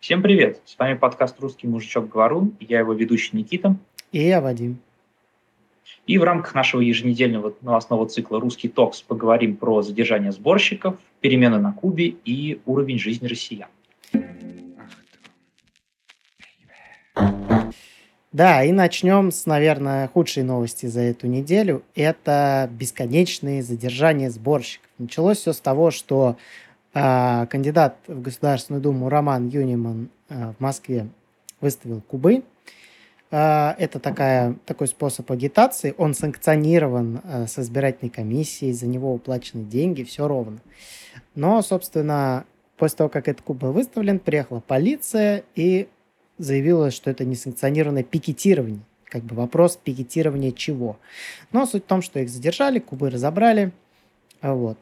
Всем привет! С вами подкаст «Русский мужичок Говорун». Я его ведущий Никита. И я Вадим. И в рамках нашего еженедельного новостного цикла «Русский токс» поговорим про задержание сборщиков, перемены на Кубе и уровень жизни россиян. Да, и начнем с, наверное, худшей новости за эту неделю. Это бесконечные задержания сборщиков. Началось все с того, что кандидат в Государственную Думу Роман Юниман э, в Москве выставил кубы. Э, это такая, такой способ агитации. Он санкционирован с избирательной комиссией, за него уплачены деньги, все ровно. Но, собственно, после того, как этот куб был выставлен, приехала полиция и заявила, что это несанкционированное пикетирование. Как бы вопрос пикетирования чего. Но суть в том, что их задержали, кубы разобрали. Вот.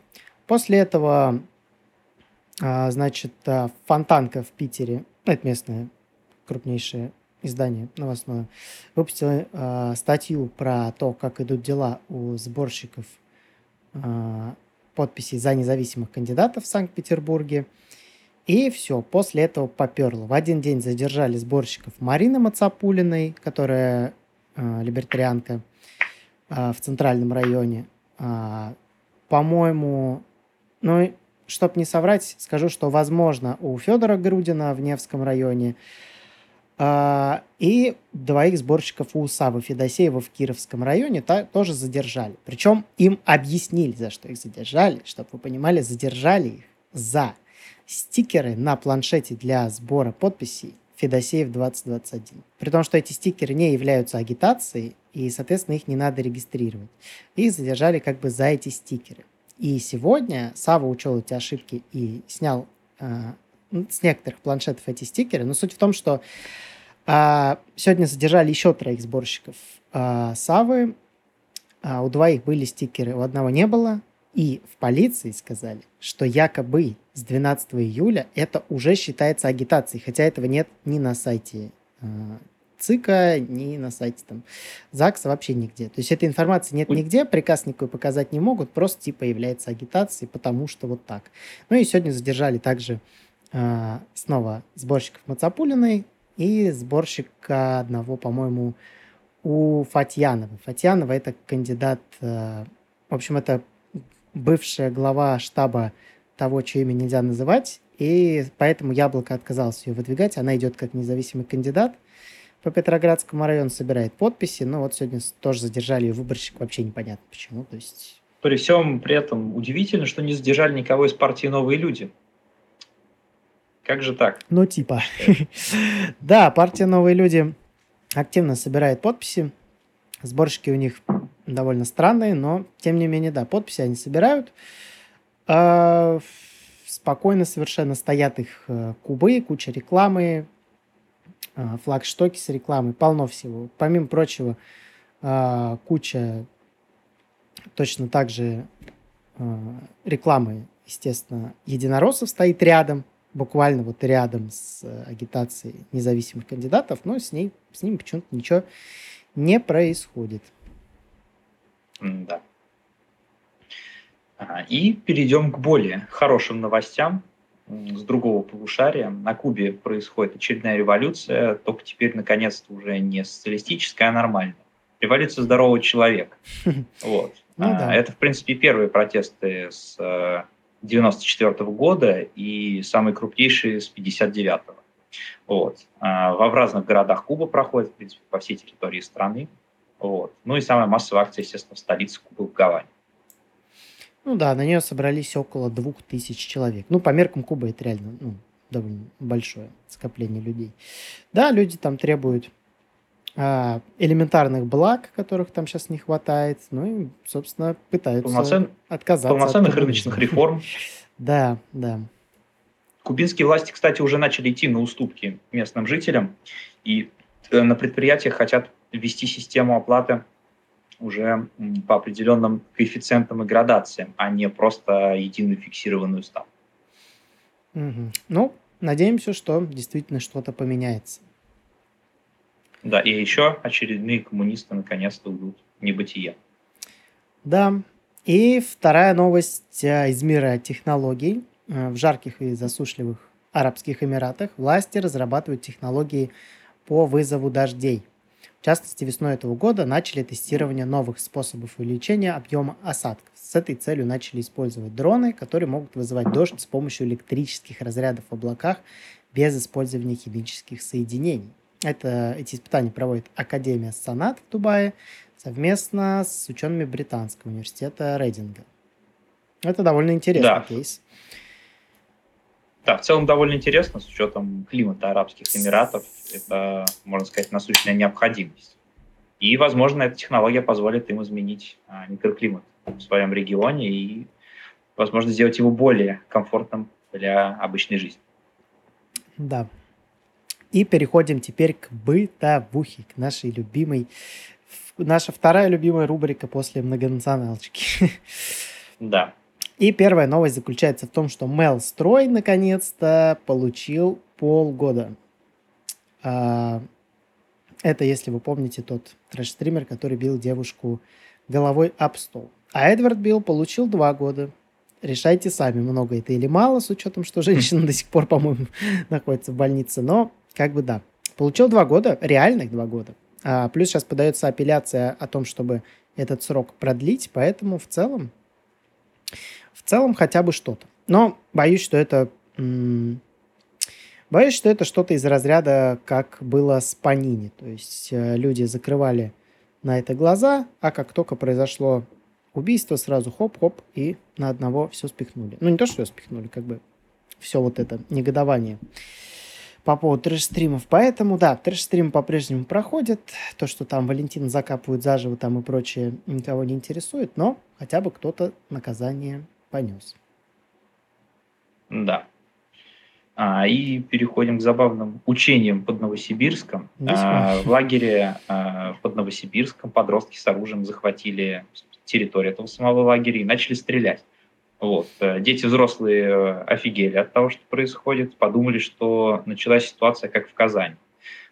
После этого, а, значит, а, Фонтанка в Питере, ну, это местное крупнейшее издание новостное, выпустило э, статью про то, как идут дела у сборщиков э, подписей за независимых кандидатов в Санкт-Петербурге. И все, после этого поперло. В один день задержали сборщиков Марины Мацапулиной, которая э, либертарианка э, в центральном районе. Э, по-моему, ну, чтобы не соврать, скажу, что, возможно, у Федора Грудина в Невском районе э, и двоих сборщиков у Савы Федосеева в Кировском районе та, тоже задержали. Причем им объяснили, за что их задержали, чтобы вы понимали, задержали их за стикеры на планшете для сбора подписей Федосеев 2021. При том, что эти стикеры не являются агитацией, и, соответственно, их не надо регистрировать. Их задержали как бы за эти стикеры. И сегодня Сава учел эти ошибки и снял э, с некоторых планшетов эти стикеры. Но суть в том, что э, сегодня задержали еще троих сборщиков э, Савы. Э, у двоих были стикеры, у одного не было. И в полиции сказали, что якобы с 12 июля это уже считается агитацией, хотя этого нет ни на сайте э, ЦИКа, ни на сайте там, ЗАГСа, вообще нигде. То есть этой информации нет нигде, приказ никакой показать не могут, просто типа является агитацией, потому что вот так. Ну и сегодня задержали также э, снова сборщиков Мацапулиной и сборщика одного, по-моему, у Фатьянова. Фатьянова это кандидат, э, в общем, это бывшая глава штаба того, чье имя нельзя называть, и поэтому Яблоко отказалось ее выдвигать. Она идет как независимый кандидат по Петроградскому району, собирает подписи. Но вот сегодня тоже задержали ее выборщик, вообще непонятно почему. То есть... При всем при этом удивительно, что не задержали никого из партии «Новые люди». Как же так? Ну, типа. Да, партия «Новые люди» активно собирает подписи. Сборщики у них довольно странные, но тем не менее, да, подписи они собирают. А, спокойно совершенно стоят их э, кубы, куча рекламы, флагштоки с рекламой, полно всего. Помимо прочего, а, куча точно так же рекламы, естественно, единороссов стоит рядом, буквально вот рядом с агитацией независимых кандидатов, но с, ней, с ними почему-то ничего не происходит. Да. И перейдем к более хорошим новостям с другого полушария. На Кубе происходит очередная революция, только теперь, наконец-то, уже не социалистическая, а нормальная. Революция здорового человека. Вот. Ну, да. Это, в принципе, первые протесты с 94 -го года и самые крупнейшие с 59-го. Вот. Во в разных городах Кубы проходят, в принципе, по всей территории страны. Вот. Ну и самая массовая акция, естественно, в столице Кубы в Гаване. Ну да, на нее собрались около двух тысяч человек. Ну, по меркам Кубы это реально ну, довольно большое скопление людей. Да, люди там требуют а, элементарных благ, которых там сейчас не хватает. Ну и, собственно, пытаются Полноцен... отказаться. Полноценных от рыночных реформ. Да, да. Кубинские власти, кстати, уже начали идти на уступки местным жителям. И э, на предприятиях хотят ввести систему оплаты уже по определенным коэффициентам и градациям, а не просто единую фиксированную ставку. Угу. Ну, надеемся, что действительно что-то поменяется. Да, и еще очередные коммунисты наконец-то уйдут в небытие. Да, и вторая новость э, из мира технологий. Э, в жарких и засушливых Арабских Эмиратах власти разрабатывают технологии по вызову дождей. В частности, весной этого года начали тестирование новых способов увеличения объема осадков. С этой целью начали использовать дроны, которые могут вызывать дождь с помощью электрических разрядов в облаках без использования химических соединений. Это, эти испытания проводит Академия Санат в Дубае совместно с учеными Британского университета Рейдинга. Это довольно интересный да. кейс. Да, в целом довольно интересно, с учетом климата Арабских Эмиратов. Это, можно сказать, насущная необходимость. И, возможно, эта технология позволит им изменить а, микроклимат в своем регионе и, возможно, сделать его более комфортным для обычной жизни. Да. И переходим теперь к бытовухе, к нашей любимой, наша вторая любимая рубрика после многонационалочки. Да. И первая новость заключается в том, что Мел Строй наконец-то получил полгода. А, это, если вы помните, тот трэш-стример, который бил девушку головой об стол. А Эдвард Билл получил два года. Решайте сами, много это или мало, с учетом, что женщина до сих пор, по-моему, находится в больнице. Но, как бы да. Получил два года, реальных два года. А, плюс сейчас подается апелляция о том, чтобы этот срок продлить, поэтому в целом в целом хотя бы что-то. Но боюсь, что это... Боюсь, что это что-то из разряда, как было с Панини. То есть э, люди закрывали на это глаза, а как только произошло убийство, сразу хоп-хоп, и на одного все спихнули. Ну, не то, что все спихнули, как бы все вот это негодование по поводу трэш-стримов. Поэтому, да, трэш-стрим по-прежнему проходит. То, что там Валентин закапывают заживо там и прочее, никого не интересует, но хотя бы кто-то наказание понес. Да. А, и переходим к забавным учениям под Новосибирском. А, в лагере а, под Новосибирском подростки с оружием захватили территорию этого самого лагеря и начали стрелять. Вот. Э, дети взрослые э, офигели от того, что происходит, подумали, что началась ситуация, как в Казани.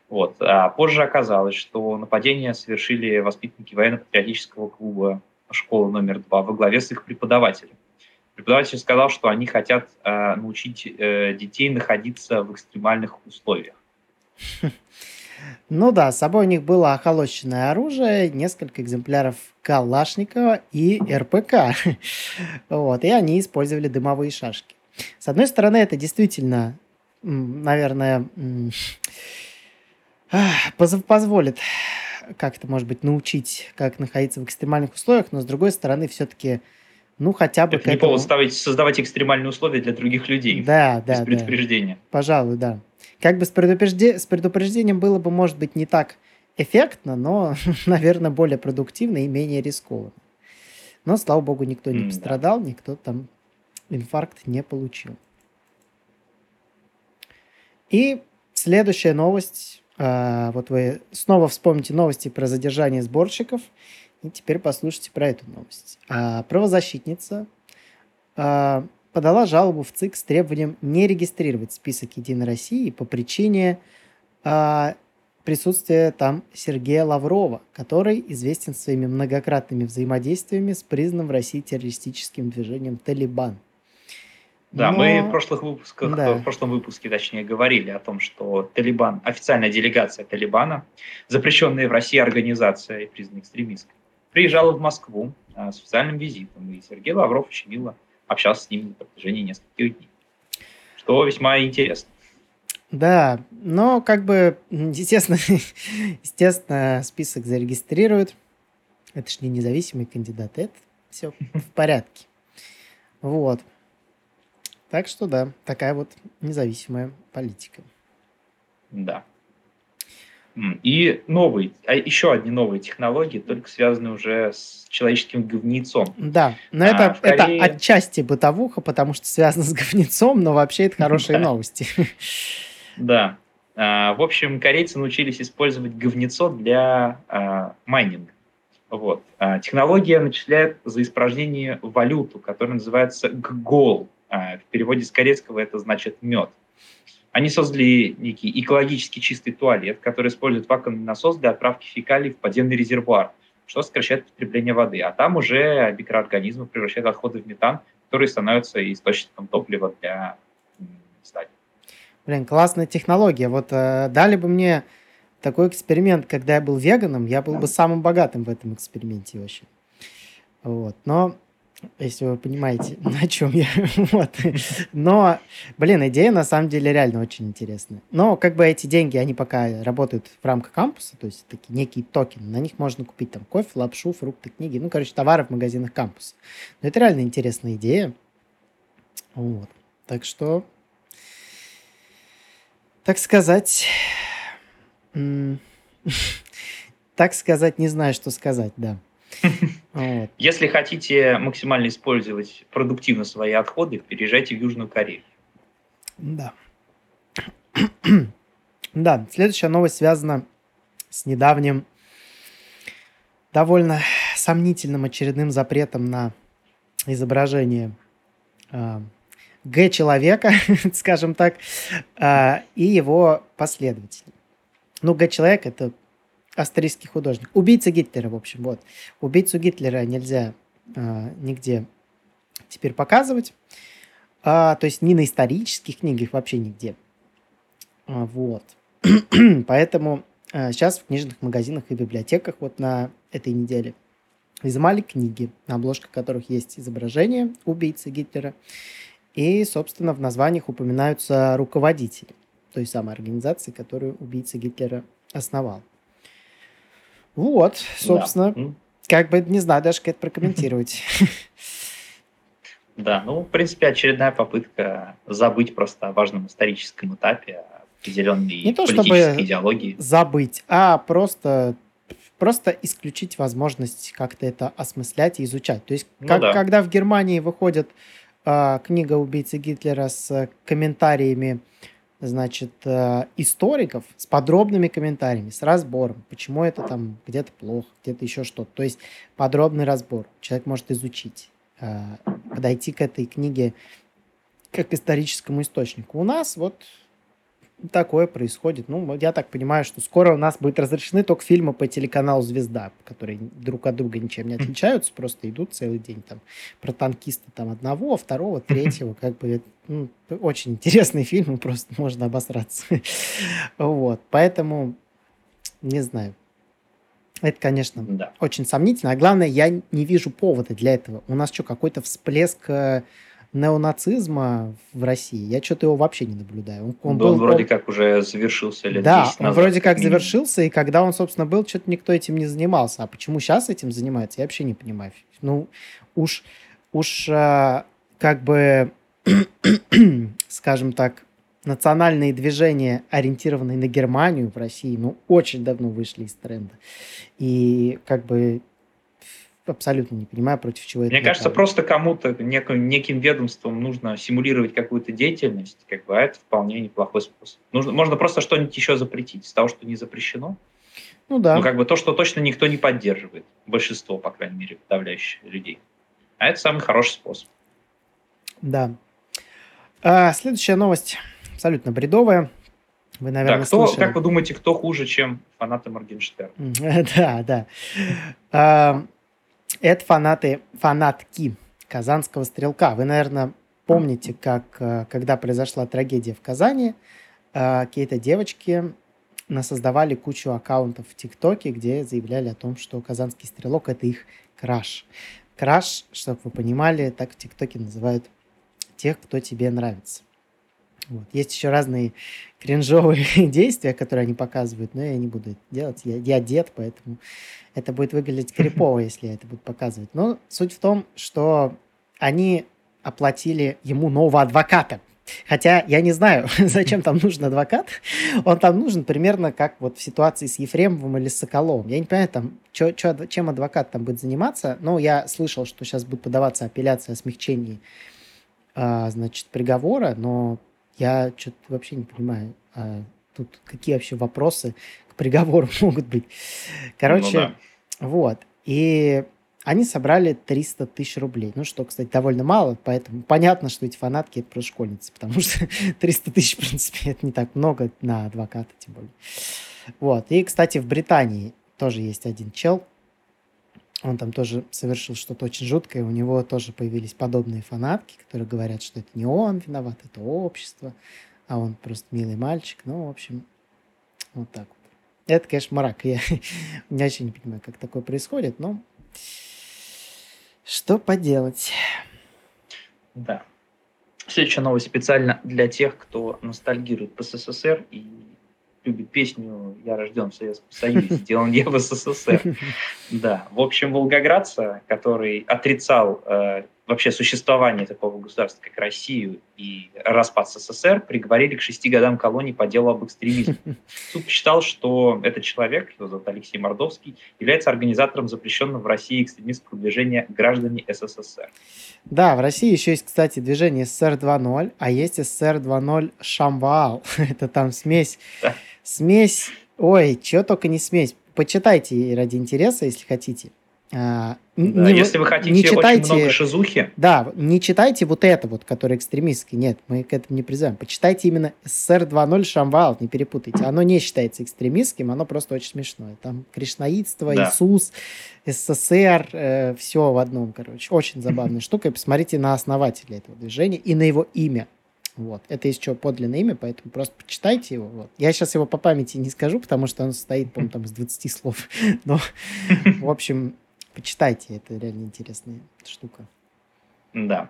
Вот. А позже оказалось, что нападение совершили воспитанники военно-патриотического клуба школы номер два во главе с их преподавателем. Преподаватель сказал, что они хотят э, научить э, детей находиться в экстремальных условиях. Ну да, с собой у них было охолощенное оружие, несколько экземпляров Калашникова и РПК. Вот, и они использовали дымовые шашки. С одной стороны, это действительно, наверное, позволит как-то, может быть, научить, как находиться в экстремальных условиях, но с другой стороны, все-таки ну, хотя бы... Это не повод ставить, создавать экстремальные условия для других людей. Да, да. Без предупреждения. Да. Пожалуй, да. Как бы с, предупрежде... с предупреждением было бы, может быть, не так эффектно, но, наверное, более продуктивно и менее рискованно. Но, слава богу, никто не пострадал, да. никто там инфаркт не получил. И следующая новость. А, вот вы снова вспомните новости про задержание сборщиков – и теперь послушайте про эту новость. А, правозащитница а, подала жалобу в ЦИК с требованием не регистрировать список Единой России по причине а, присутствия там Сергея Лаврова, который известен своими многократными взаимодействиями с признанным в России террористическим движением «Талибан». Да, Но... мы в прошлых выпусках, да. в прошлом выпуске, точнее, говорили о том, что Талибан, официальная делегация Талибана, запрещенная в России организация и признанная экстремистской, приезжала в Москву а, с официальным визитом, и Сергей Лавров очень мило общался с ними на протяжении нескольких дней, что весьма интересно. Да, но как бы, естественно, естественно, список зарегистрируют. Это ж не независимый кандидат, это все в порядке. Вот. Так что да, такая вот независимая политика. Да. И новый, а еще одни новые технологии, только связанные уже с человеческим говнецом. Да, но а, это, Корее... это отчасти бытовуха, потому что связано с говнецом, но вообще это хорошие новости. Да. А, в общем, корейцы научились использовать говнецо для а, майнинга. Вот. Технология начисляет за испражнение валюту, которая называется ГГОЛ. В переводе с корейского это значит мед. Они создали некий экологически чистый туалет, который использует вакуумный насос для отправки фекалий в подземный резервуар, что сокращает потребление воды. А там уже микроорганизмы превращают отходы в метан, который становится источником топлива для зданий. Блин, классная технология. Вот э, дали бы мне такой эксперимент, когда я был веганом, я был бы самым богатым в этом эксперименте вообще. Вот. Но если вы понимаете, на чем я. вот. Но, блин, идея на самом деле реально очень интересная. Но как бы эти деньги, они пока работают в рамках кампуса, то есть такие некие токены. На них можно купить там кофе, лапшу, фрукты, книги. Ну, короче, товары в магазинах кампуса. Но это реально интересная идея. Вот. Так что, так сказать, так сказать, не знаю, что сказать, да. Вот. Если хотите максимально использовать продуктивно свои отходы, переезжайте в Южную Корею. Да. да, следующая новость связана с недавним довольно сомнительным очередным запретом на изображение э, Г-человека, скажем так, э, и его последователей. Ну, Г-человек – это австрийский художник. Убийца Гитлера, в общем, вот. Убийцу Гитлера нельзя э, нигде теперь показывать. А, то есть ни на исторических книгах, вообще нигде. А, вот. Поэтому а, сейчас в книжных магазинах и библиотеках вот на этой неделе изымали книги, на обложках которых есть изображение убийцы Гитлера. И, собственно, в названиях упоминаются руководители той самой организации, которую убийца Гитлера основал. Вот, собственно, да. как бы не знаю даже, как это прокомментировать. Да, ну, в принципе, очередная попытка забыть просто о важном историческом этапе, определенной не то, политической идеологии. забыть, а просто просто исключить возможность как-то это осмыслять и изучать. То есть, ну, как, да. когда в Германии выходит э, книга убийцы Гитлера с комментариями значит, э, историков с подробными комментариями, с разбором, почему это там где-то плохо, где-то еще что-то. То есть подробный разбор. Человек может изучить, э, подойти к этой книге как к историческому источнику. У нас вот такое происходит. Ну, я так понимаю, что скоро у нас будет разрешены только фильмы по телеканалу «Звезда», которые друг от друга ничем не отличаются, просто идут целый день там про танкиста там одного, второго, третьего, как бы ну, очень интересные фильмы, просто можно обосраться. вот, поэтому не знаю. Это, конечно, да. очень сомнительно. А главное, я не вижу повода для этого. У нас что, какой-то всплеск э, неонацизма в России, я что-то его вообще не наблюдаю. Он, он, да, был, он вроде он... как уже завершился лет Да, он назад, вроде как, как завершился, и когда он, собственно, был, что-то никто этим не занимался. А почему сейчас этим занимается, я вообще не понимаю. Ну, уж, уж а, как бы, скажем так, национальные движения, ориентированные на Германию в России, ну, очень давно вышли из тренда. И как бы абсолютно не понимаю, против чего Мне это. Мне кажется, просто кому-то, неким, неким ведомством нужно симулировать какую-то деятельность, как бы, а это вполне неплохой способ. Нужно, можно просто что-нибудь еще запретить из того, что не запрещено. Ну да. Ну, как бы то, что точно никто не поддерживает. Большинство, по крайней мере, подавляющих людей. А это самый хороший способ. Да. А, следующая новость абсолютно бредовая. Вы, наверное, да, кто, слышали. Как вы думаете, кто хуже, чем фанаты Моргенштерна? Да, да. Это фанаты, фанатки казанского стрелка. Вы, наверное, помните, как, э, когда произошла трагедия в Казани, э, какие-то девочки насоздавали кучу аккаунтов в ТикТоке, где заявляли о том, что казанский стрелок – это их краш. Краш, чтобы вы понимали, так в ТикТоке называют тех, кто тебе нравится. Вот. Есть еще разные кринжовые действия, которые они показывают, но я не буду это делать. Я, я дед, поэтому это будет выглядеть крипово, если я это буду показывать. Но суть в том, что они оплатили ему нового адвоката. Хотя я не знаю, зачем там нужен адвокат. Он там нужен примерно как вот в ситуации с Ефремовым или с Соколовым. Я не понимаю, там, чё, чё, чем адвокат там будет заниматься. Но я слышал, что сейчас будет подаваться апелляция о смягчении а, значит, приговора, но я что-то вообще не понимаю, а тут какие вообще вопросы к приговору могут быть. Короче, ну, да. вот. И они собрали 300 тысяч рублей. Ну, что, кстати, довольно мало, поэтому понятно, что эти фанатки – это просто школьницы, потому что 300 тысяч, в принципе, это не так много на адвоката, тем более. Вот. И, кстати, в Британии тоже есть один чел, он там тоже совершил что-то очень жуткое, у него тоже появились подобные фанатки, которые говорят, что это не он виноват, это общество. а он просто милый мальчик. Ну, в общем, вот так вот. Это, конечно, мрак. Я не очень не понимаю, как такое происходит, но что поделать. Да. Следующая новость специально для тех, кто ностальгирует по СССР и любит песню «Я рожден в Советском Союзе, сделан я в СССР». Да, в общем, волгоградца, который отрицал э, вообще существование такого государства, как Россию, и распад СССР, приговорили к шести годам колонии по делу об экстремизме. Суд посчитал, что этот человек, его зовут Алексей Мордовский, является организатором запрещенного в России экстремистского движения «Граждане СССР». Да, в России еще есть, кстати, движение СССР 2.0, а есть СССР 2.0 Шамвал. Это там смесь. Да. Смесь. Ой, чего только не смесь. Почитайте ради интереса, если хотите. А, да, не, если вы хотите не читайте, очень много шизухи. Да, не читайте вот это вот, которое экстремистский. Нет, мы к этому не призываем. Почитайте именно СССР 2.0 Шамвал, не перепутайте. Оно не считается экстремистским, оно просто очень смешное. Там кришнаитство, да. Иисус, СССР, э, все в одном, короче. Очень забавная штука. И посмотрите на основателя этого движения и на его имя. Вот. Это еще подлинное имя, поэтому просто почитайте его. Вот. Я сейчас его по памяти не скажу, потому что он состоит, по-моему, там из 20 слов. Но, в общем, Почитайте, это реально интересная штука. Да.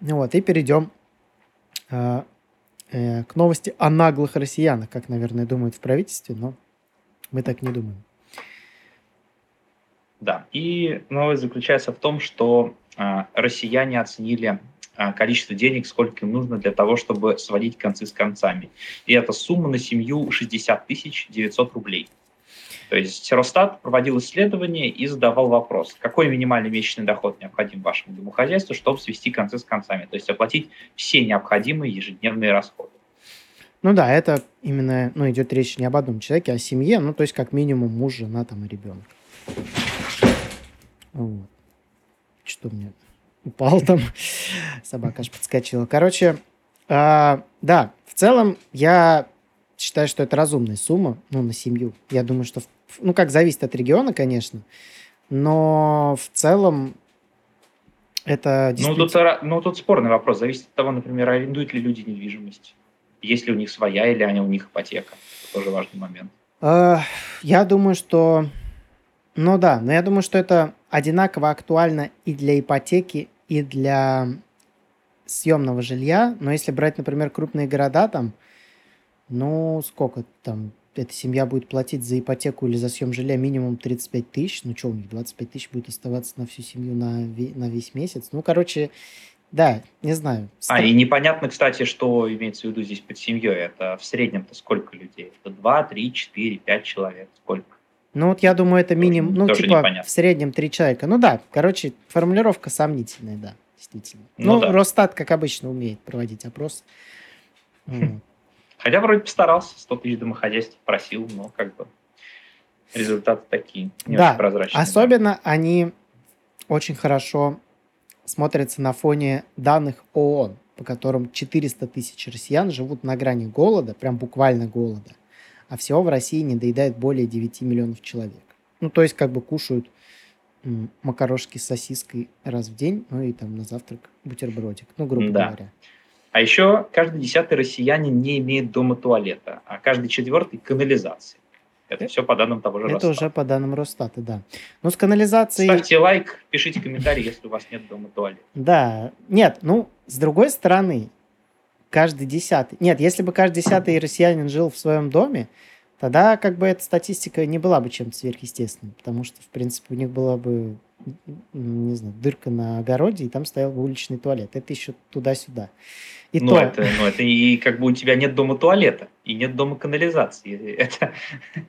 Ну вот, и перейдем э, э, к новости о наглых россиянах, как, наверное, думают в правительстве, но мы так не думаем. Да, и новость заключается в том, что э, россияне оценили э, количество денег, сколько им нужно для того, чтобы сводить концы с концами. И эта сумма на семью 60 тысяч 900 рублей. То есть Росстат проводил исследование и задавал вопрос, какой минимальный месячный доход необходим вашему домохозяйству, чтобы свести концы с концами, то есть оплатить все необходимые ежедневные расходы. Ну да, это именно, ну, идет речь не об одном человеке, а о семье, ну, то есть как минимум муж, жена там и ребенок. Вот. Что мне упал там, собака аж подскочила. Короче, э, да, в целом я считаю, что это разумная сумма, ну, на семью. Я думаю, что ну, как зависит от региона, конечно, но в целом это ну, тут, ну, тут спорный вопрос. Зависит от того, например, арендуют ли люди недвижимость. Есть ли у них своя или они у них ипотека. Это тоже важный момент. А, я думаю, что... Ну да, но я думаю, что это одинаково актуально и для ипотеки, и для съемного жилья. Но если брать, например, крупные города, там, ну, сколько там, эта семья будет платить за ипотеку или за съем жилья минимум 35 тысяч. Ну, что у них, 25 тысяч будет оставаться на всю семью на, на весь месяц. Ну, короче, да, не знаю. А, и непонятно, кстати, что имеется в виду здесь под семьей. Это в среднем-то сколько людей? Это 2, 3, 4, 5 человек? Сколько? Ну, вот я думаю, это минимум, ну, типа, непонятно. в среднем 3 человека. Ну, да, короче, формулировка сомнительная, да, действительно. Ну, ну да. Росстат, как обычно, умеет проводить опрос. Хотя вроде постарался, 100 тысяч домохозяйств просил, но как бы результаты такие, не да, очень прозрачные. Особенно да. они очень хорошо смотрятся на фоне данных ООН, по которым 400 тысяч россиян живут на грани голода, прям буквально голода, а всего в России не доедает более 9 миллионов человек. Ну, то есть как бы кушают макарошки с сосиской раз в день, ну и там на завтрак бутербродик, ну, грубо да. говоря. А еще каждый десятый россиянин не имеет дома туалета, а каждый четвертый – канализации. Это все по данным того же Это Росстата. уже по данным Росстата, да. Ну, с канализацией... Ставьте лайк, пишите комментарий, если у вас нет дома туалета. Да. Нет, ну, с другой стороны, каждый десятый... Нет, если бы каждый десятый россиянин жил в своем доме, тогда как бы эта статистика не была бы чем-то сверхъестественным, потому что, в принципе, у них была бы, не знаю, дырка на огороде, и там стоял бы уличный туалет. Это еще туда-сюда. И ну, то... это, ну, это и как бы у тебя нет дома туалета, и нет дома канализации.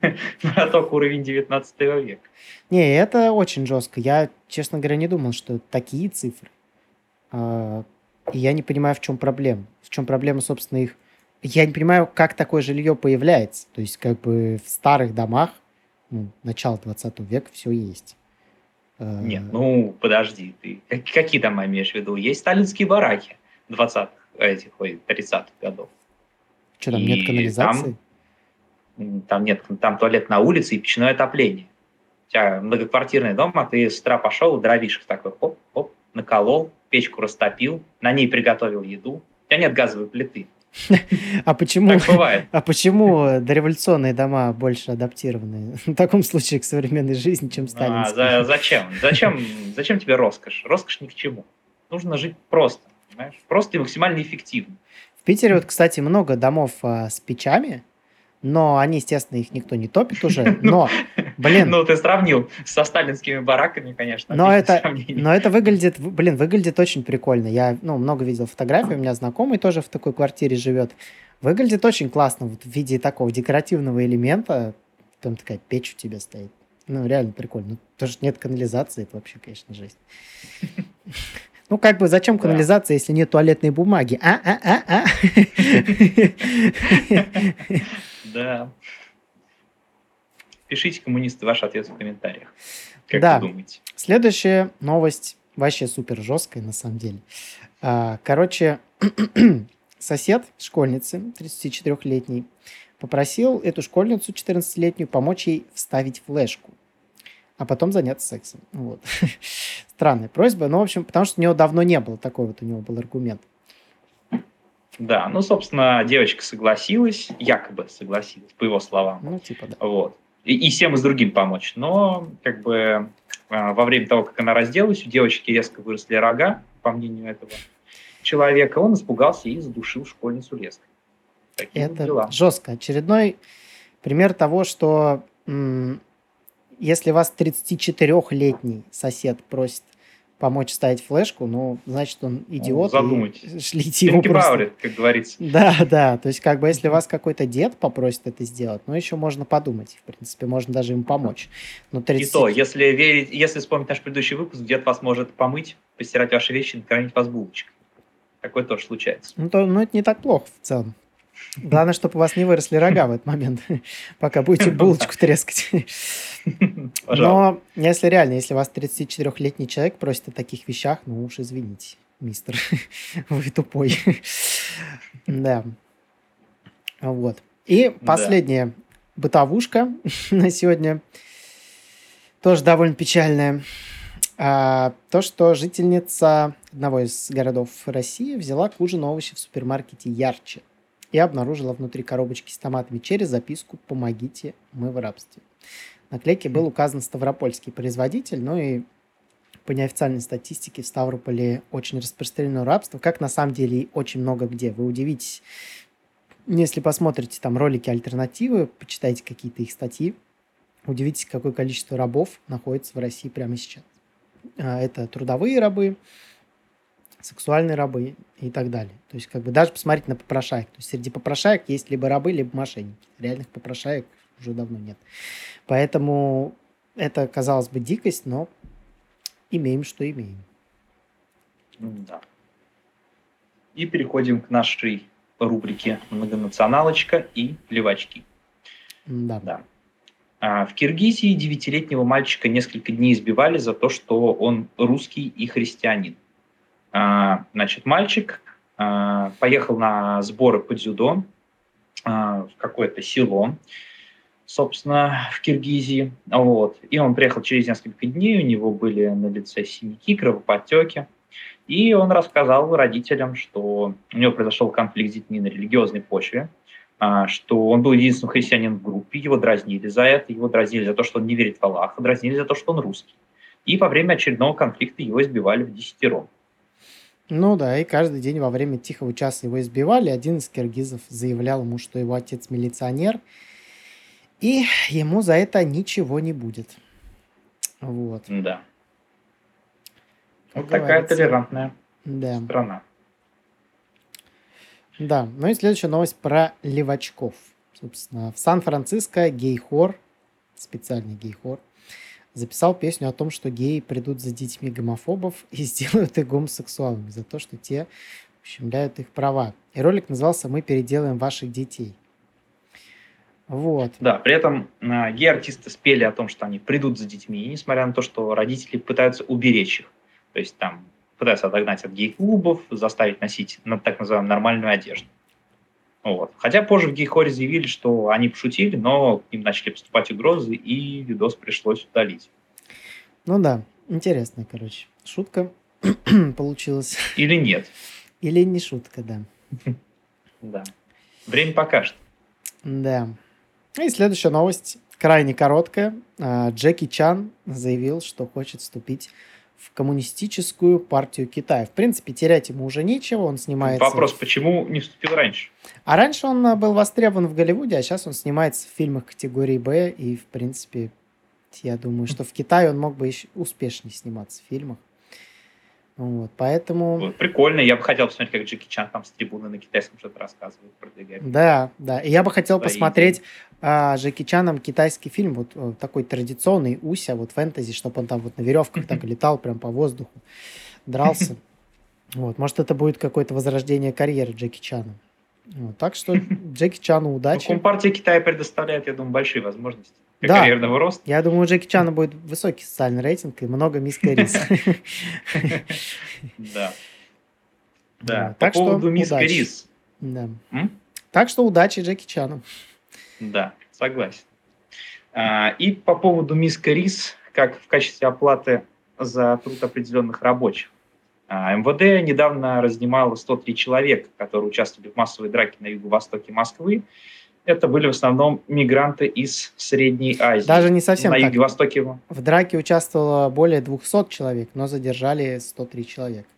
Это только уровень 19 века. Не, это очень жестко. Я, честно говоря, не думал, что такие цифры. А, и я не понимаю, в чем проблема. В чем проблема, собственно, их... Я не понимаю, как такое жилье появляется. То есть, как бы в старых домах, ну, начала 20 века все есть. А, нет, ну, подожди, ты какие дома имеешь в виду? Есть сталинские бараки 20-х этих, ой, 30-х годов. Что, там и нет канализации? Там, там нет, там туалет на улице и печное отопление. У тебя многоквартирный дом, а ты с утра пошел, дровишек такой, оп, оп, наколол, печку растопил, на ней приготовил еду. У тебя нет газовой плиты. А почему, а почему дореволюционные дома больше адаптированы в таком случае к современной жизни, чем сталинские? А, за, зачем? Зачем, зачем тебе роскошь? Роскошь ни к чему. Нужно жить просто, понимаешь? Просто и максимально эффективно. В Питере вот, кстати, много домов а, с печами, но они, естественно, их никто не топит уже. Но, блин... Ну, ты сравнил со сталинскими бараками, конечно. Но это, но это выглядит, блин, выглядит очень прикольно. Я, ну, много видел фотографий, у меня знакомый тоже в такой квартире живет. Выглядит очень классно вот в виде такого декоративного элемента. Там такая печь у тебя стоит. Ну, реально прикольно. Ну, потому что нет канализации, это вообще, конечно, жесть. Ну, как бы, зачем канализация, если нет туалетной бумаги? А-а-а-а. Да. Пишите, коммунисты, ваш ответ в комментариях. Как да. вы думаете? Следующая новость вообще супер жесткая, на самом деле. А, короче, сосед школьницы, 34-летний, попросил эту школьницу 14-летнюю помочь ей вставить флешку, а потом заняться сексом. Вот. Странная просьба, но, в общем, потому что у него давно не было, такой вот у него был аргумент. Да, ну, собственно, девочка согласилась, якобы согласилась, по его словам. Ну, типа, да. Вот. И, и всем и с другим помочь. Но, как бы, а, во время того, как она разделась, у девочки резко выросли рога, по мнению этого человека. Он испугался и задушил школьницу леской. Такие Это дела. жестко. Очередной пример того, что если вас 34-летний сосед просит помочь ставить флешку, ну, значит, он идиот. Задумайтесь. Шлите его просто. как говорится. Да, да. То есть, как бы, если вас какой-то дед попросит это сделать, ну, еще можно подумать. В принципе, можно даже им помочь. Но 30... И то, если верить, если вспомнить наш предыдущий выпуск, дед вас может помыть, постирать ваши вещи, накормить вас булочкой. Такое тоже случается. Ну, то, ну, это не так плохо в целом. Главное, чтобы у вас не выросли рога в этот момент, пока будете булочку трескать. Но если реально, если вас 34-летний человек просит о таких вещах, ну уж извините, мистер, вы тупой. Да. Вот. И последняя бытовушка на сегодня, тоже довольно печальная. А, то, что жительница одного из городов России взяла к ужину овощи в супермаркете ярче и обнаружила внутри коробочки с томатами через записку «Помогите, мы в рабстве». На клейке был указан ставропольский производитель, ну и по неофициальной статистике в Ставрополе очень распространено рабство, как на самом деле и очень много где. Вы удивитесь, если посмотрите там ролики альтернативы, почитайте какие-то их статьи, удивитесь, какое количество рабов находится в России прямо сейчас. А, это трудовые рабы, сексуальные рабы и так далее. То есть, как бы даже посмотреть на попрошаек. То есть, среди попрошаек есть либо рабы, либо мошенники. Реальных попрошаек уже давно нет. Поэтому это, казалось бы, дикость, но имеем, что имеем. Да. И переходим к нашей рубрике «Многонационалочка» и «Левачки». Да. да. А, в Киргизии девятилетнего мальчика несколько дней избивали за то, что он русский и христианин. А, значит, мальчик а, поехал на сборы по дзюдо а, в какое-то село, собственно, в Киргизии. Вот. И он приехал через несколько дней, у него были на лице синяки, кровоподтеки. И он рассказал родителям, что у него произошел конфликт с детьми на религиозной почве, что он был единственным христианином в группе, его дразнили за это, его дразнили за то, что он не верит в Аллаха, дразнили за то, что он русский. И во время очередного конфликта его избивали в десятером. Ну да, и каждый день во время тихого часа его избивали. Один из киргизов заявлял ему, что его отец милиционер, и ему за это ничего не будет. Вот. Да. вот такая толерантная да. страна. Да, ну и следующая новость про левачков. Собственно, в Сан-Франциско гей-хор, специальный гей-хор, записал песню о том, что геи придут за детьми гомофобов и сделают их гомосексуалами за то, что те ущемляют их права. И ролик назывался «Мы переделаем ваших детей». Вот. Да, при этом э, гей-артисты спели о том, что они придут за детьми, несмотря на то, что родители пытаются уберечь их. То есть там пытаются отогнать от гей-клубов, заставить носить так называемую нормальную одежду. Вот. Хотя позже в Гейхоре заявили, что они пошутили, но к ним начали поступать угрозы, и видос пришлось удалить. Ну да, интересная, короче, шутка. получилось. Или нет. Или не шутка, да. Да. Время покажет. Да. И следующая новость, крайне короткая. А, Джеки Чан заявил, что хочет вступить в коммунистическую партию Китая. В принципе, терять ему уже нечего, он снимается... Вопрос, почему не вступил раньше? А раньше он а, был востребован в Голливуде, а сейчас он снимается в фильмах категории «Б», и, в принципе, я думаю, что в Китае он мог бы еще успешнее сниматься в фильмах. Вот, поэтому... Вот, прикольно, я бы хотел посмотреть, как Джеки Чан там с трибуны на китайском что-то рассказывает, продвигает. Да, да, и я бы хотел Свои посмотреть а, Джеки Чаном китайский фильм, вот, вот такой традиционный Уся, вот фэнтези, чтобы он там вот на веревках так летал прям по воздуху, дрался. Вот, может, это будет какое-то возрождение карьеры Джеки Чана. Вот, так что Джеки Чану удачи. Ну, Компартия Китая предоставляет, я думаю, большие возможности да. карьерного роста. Я думаю, у Джеки Чана будет высокий социальный рейтинг и много мисс Кэрис. Да. Да. По поводу мисс Кэрис. Да. Так что удачи Джеки Чану. Да, согласен. А, и по поводу мисс Кэрис, как в качестве оплаты за труд определенных рабочих. А, МВД недавно разнимало 103 человека, которые участвовали в массовой драке на юго-востоке Москвы это были в основном мигранты из Средней Азии. Даже не совсем На юго-востоке. В драке участвовало более 200 человек, но задержали 103 человека.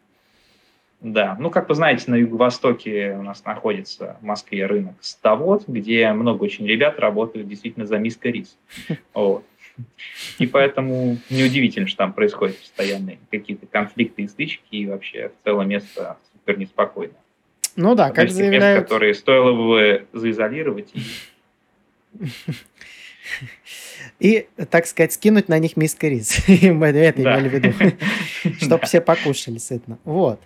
Да, ну, как вы знаете, на юго-востоке у нас находится в Москве рынок Ставод, где много очень ребят работают действительно за миской рис. Вот. И поэтому неудивительно, что там происходят постоянные какие-то конфликты и стычки, и вообще в целом место супер неспокойное. Ну да, как заявляют... Мест, которые стоило бы заизолировать. И, так сказать, скинуть на них миску рис. Мы это имели в виду. Чтобы все покушали сытно. Вот.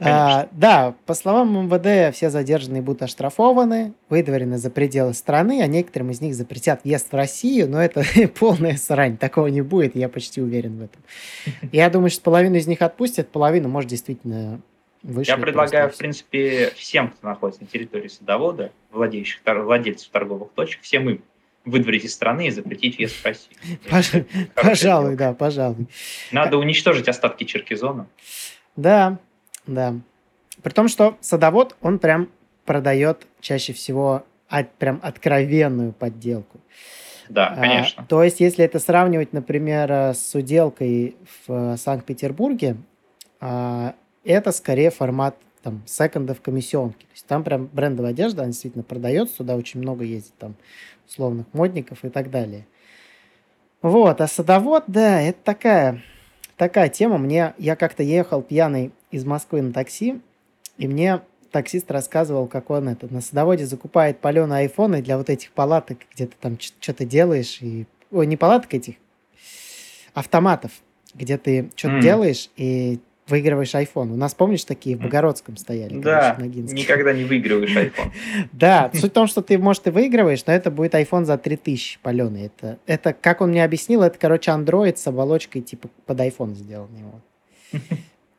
А, да, по словам МВД, все задержанные будут оштрафованы, выдворены за пределы страны, а некоторым из них запретят въезд в Россию, но это полная срань, такого не будет, я почти уверен в этом. Я думаю, что половину из них отпустят, половину, может, действительно Вышли Я предлагаю, в принципе, всем, кто находится на территории садовода, владеющих, владельцев торговых точек, всем им выдворить из страны и запретить въезд в Россию. Пож... Пожалуй, да, пожалуй. Надо уничтожить остатки Черкизона. Да, да. При том, что садовод, он прям продает чаще всего от, прям откровенную подделку. Да, а, конечно. А, то есть, если это сравнивать, например, с уделкой в Санкт-Петербурге, а, это скорее формат там секондов комиссионки. То есть там прям брендовая одежда, она действительно продается, туда очень много ездит там условных модников и так далее. Вот, а садовод, да, это такая, такая тема. Мне, я как-то ехал пьяный из Москвы на такси, и мне таксист рассказывал, как он это на садоводе закупает паленые айфоны для вот этих палаток, где ты там что-то делаешь, и... Ой, не палаток этих, автоматов, где ты что-то mm. делаешь, и выигрываешь iPhone. У нас, помнишь, такие в Богородском стояли? Да, короче, никогда не выигрываешь iPhone. Да, суть в том, что ты, может, и выигрываешь, но это будет iPhone за 3000 паленый. Это, это, как он мне объяснил, это, короче, Android с оболочкой типа под iPhone сделан его.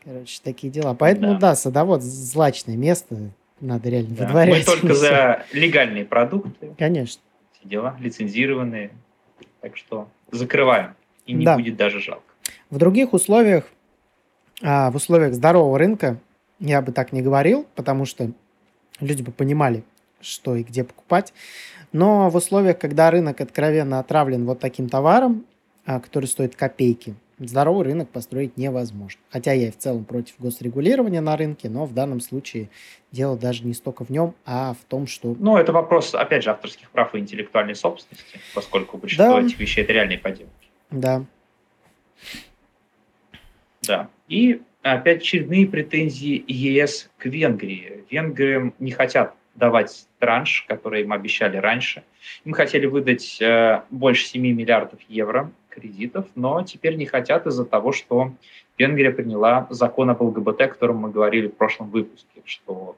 Короче, такие дела. Поэтому, да, да садовод злачное место, надо реально да. выдворять. Мы только за легальные продукты. Конечно. Все дела лицензированные. Так что закрываем. И не да. будет даже жалко. В других условиях а в условиях здорового рынка я бы так не говорил, потому что люди бы понимали, что и где покупать. Но в условиях, когда рынок откровенно отравлен вот таким товаром, а, который стоит копейки, здоровый рынок построить невозможно. Хотя я и в целом против госрегулирования на рынке, но в данном случае дело даже не столько в нем, а в том, что... Ну, это вопрос, опять же, авторских прав и интеллектуальной собственности, поскольку большинство да. этих вещей – это реальные поделки. Да. Да. И опять очередные претензии ЕС к Венгрии. Венгры не хотят давать транш, который им обещали раньше. Им хотели выдать э, больше 7 миллиардов евро кредитов, но теперь не хотят из-за того, что Венгрия приняла закон об ЛГБТ, о котором мы говорили в прошлом выпуске, что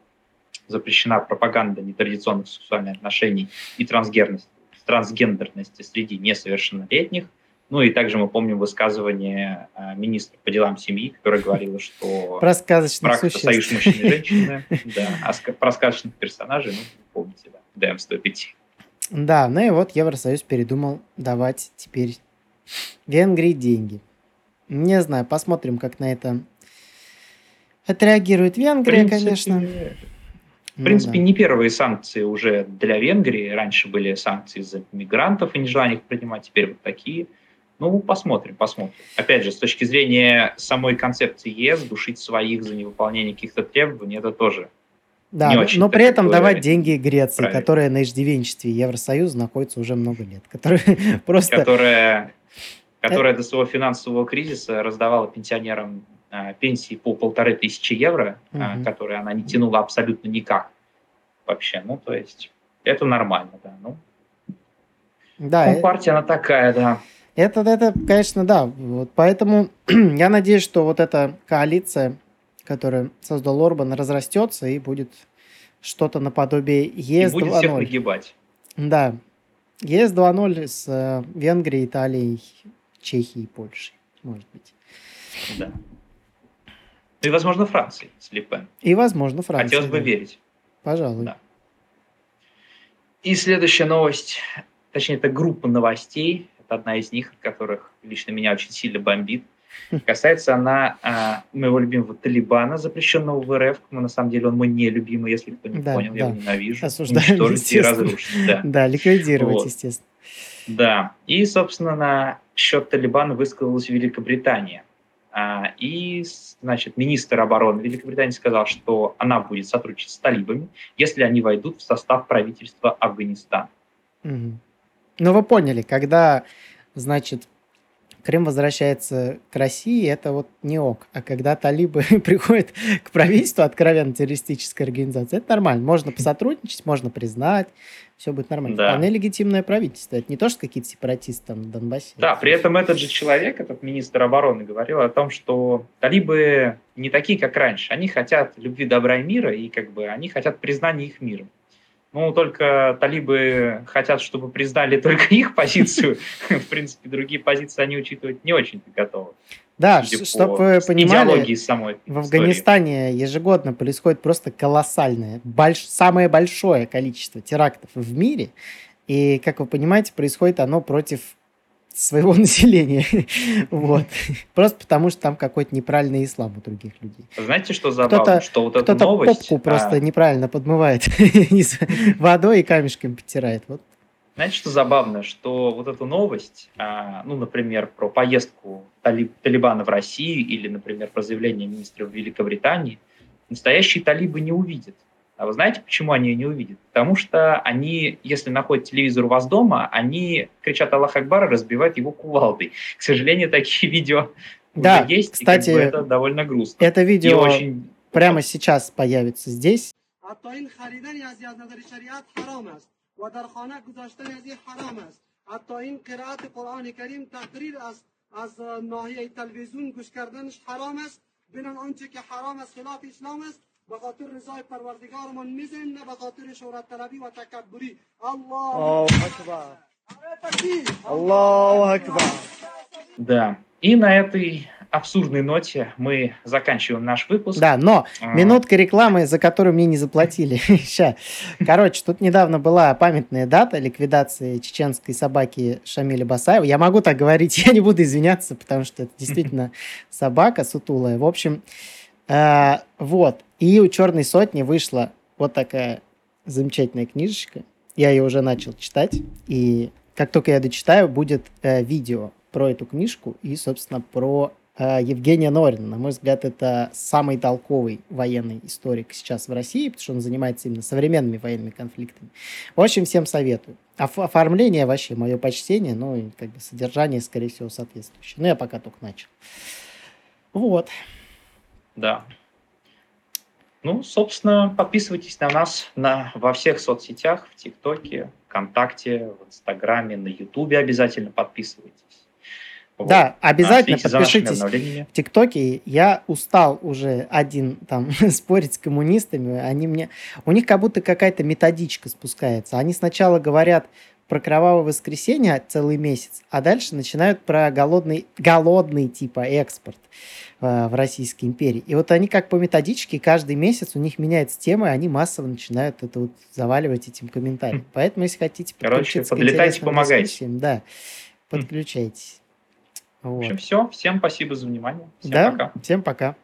запрещена пропаганда нетрадиционных сексуальных отношений и трансгендерности, среди несовершеннолетних. Ну и также мы помним высказывание э, министра по делам семьи, которая говорила, что про сказочных брак – союз мужчины и женщины, да, а про сказочных персонажей, ну, помните, да, ДМ-105. Да, ну и вот Евросоюз передумал давать теперь Венгрии деньги. Не знаю, посмотрим, как на это Отреагирует Венгрия, принципе, конечно. В Ну принципе, да. не первые санкции уже для Венгрии. Раньше были санкции из-за мигрантов и нежелания их принимать, теперь вот такие. Ну, посмотрим, посмотрим. Опять же, с точки зрения самой концепции ЕС, душить своих за невыполнение каких-то требований, это тоже Да, не но- очень но при этом давать деньги Греции, правильно. которая на иждивенчестве Евросоюза находится уже много лет. Которая просто... которая, которая до своего финансового кризиса раздавала пенсионерам а, пенсии по полторы тысячи евро, а, Мгм. которые она не тянула абсолютно никак вообще. Ну, то есть, это нормально, да. Ну, Да, ну, партия, она такая, да. Это, это, конечно, да. Вот поэтому я надеюсь, что вот эта коалиция, которую создал Орбан, разрастется и будет что-то наподобие И ЕС будет всех 2.0. нагибать. Да. ЕС 2.0 с э, Венгрией, Италией, Чехией и Польшей, может быть. Да. И, возможно, Франции с Ле Пен. И, возможно, Франция. Хотелось бы да. верить. Пожалуй. Да. И следующая новость, точнее, это группа новостей, одна из них, от которых лично меня очень сильно бомбит. Касается она а, моего любимого Талибана, запрещенного в РФ. Но на самом деле он мой нелюбимый, если кто не Да, понял, я да. его ненавижу. Осуждаем, Уничтожить и разрушить. Да. Да, ликвидировать, Вот. естественно. Да, и, собственно, на счет Талибана высказалась Великобритания. А, И, значит, министр обороны Великобритании сказал, что она будет сотрудничать с талибами, если они войдут в состав правительства Афганистана. Мгм. Ну, вы поняли, когда, значит, Крым возвращается к России, это вот не ок. А когда талибы приходят к правительству, откровенно террористической организации, это нормально. Можно посотрудничать, можно признать, все будет нормально. Да. Вполне легитимное правительство. Это не то, что какие-то сепаратисты там в Донбассе. Да, при этом этот же человек, этот министр обороны, говорил о том, что талибы не такие, как раньше. Они хотят любви, добра и мира, и как бы они хотят признания их миром. Ну, только талибы хотят, чтобы признали только их позицию. В принципе, другие позиции они учитывать не очень-то готовы. Да, чтобы вы понимали, самой В истории. Афганистане ежегодно происходит просто колоссальное, больш- самое большое количество терактов в мире. И, как вы понимаете, происходит оно против своего населения. вот. Просто потому, что там какой-то неправильный ислам у других людей. Знаете, что забавно? Кто-то- что вот Кто-то новость... попку просто а, неправильно подмывает водой и камешками потирает. Вот. Знаете, что забавно? Что вот эту новость, а, ну, например, про поездку талиб- Талибана в Россию или, например, про заявление министра в Великобритании, настоящие талибы не увидят. А вы знаете, почему они ее не увидят? Потому что они, если находят телевизор у вас дома, они кричат Аллах Акбар и разбивают его кувалдой. К сожалению, такие видео Да, уже есть, кстати, и как бы это довольно грустно. Это И видео очень... прямо сейчас появится здесь. حتی این خریدنی از از نظر شریعت حرام است و در خانه گذاشتن از این حرام است حتی این قرائت قرآن کریم تقریر از از ناحیه تلویزیون گوش کردنش حرام است بنان آنچه که حرام است خلاف اسلام است به خاطر رضای پروردگارمان میزن نه به خاطر شهرت طلبی و تکبری الله اکبر الله اکبر Да. И на этой абсурдной ноте мы заканчиваем наш выпуск. Да, но А, Минутка рекламы, за которую мне не заплатили. Ща. Короче, тут недавно была памятная дата ликвидации чеченской собаки Шамиля Басаева. Я могу так говорить, я не буду извиняться, потому что это действительно собака сутулая. В общем, э, вот. И у «Черной сотни» вышла вот такая замечательная книжечка. Я ее уже начал читать. И как только я дочитаю, будет э, видео про эту книжку и, собственно, про э, Евгения Норина. На мой взгляд, это самый толковый военный историк сейчас в России, потому что он занимается именно современными военными конфликтами. В общем, всем советую. Оф- оформление вообще мое почтение, ну как бы содержание, скорее всего, соответствующее. Но я пока только начал. Вот. Да. Ну, собственно, подписывайтесь на нас на, во всех соцсетях, в ТикТоке, ВКонтакте, в Инстаграме, на Ютубе обязательно подписывайтесь. Вот. Да, обязательно за нашими подпишитесь. В ТикТоке я устал уже один там спорить с коммунистами. Они мне... У них как будто какая-то методичка спускается. Они сначала говорят про кровавое воскресенье целый месяц, а дальше начинают про голодный, голодный типа экспорт э, в Российской империи. И вот они как по методичке, каждый месяц у них меняется тема, и они массово начинают это вот заваливать этим комментарием. Поэтому, если хотите Короче, подлетайте, помогайте. да, подключайтесь. В Вот. общем, все. Всем спасибо за внимание. Всем Да, пока. всем пока.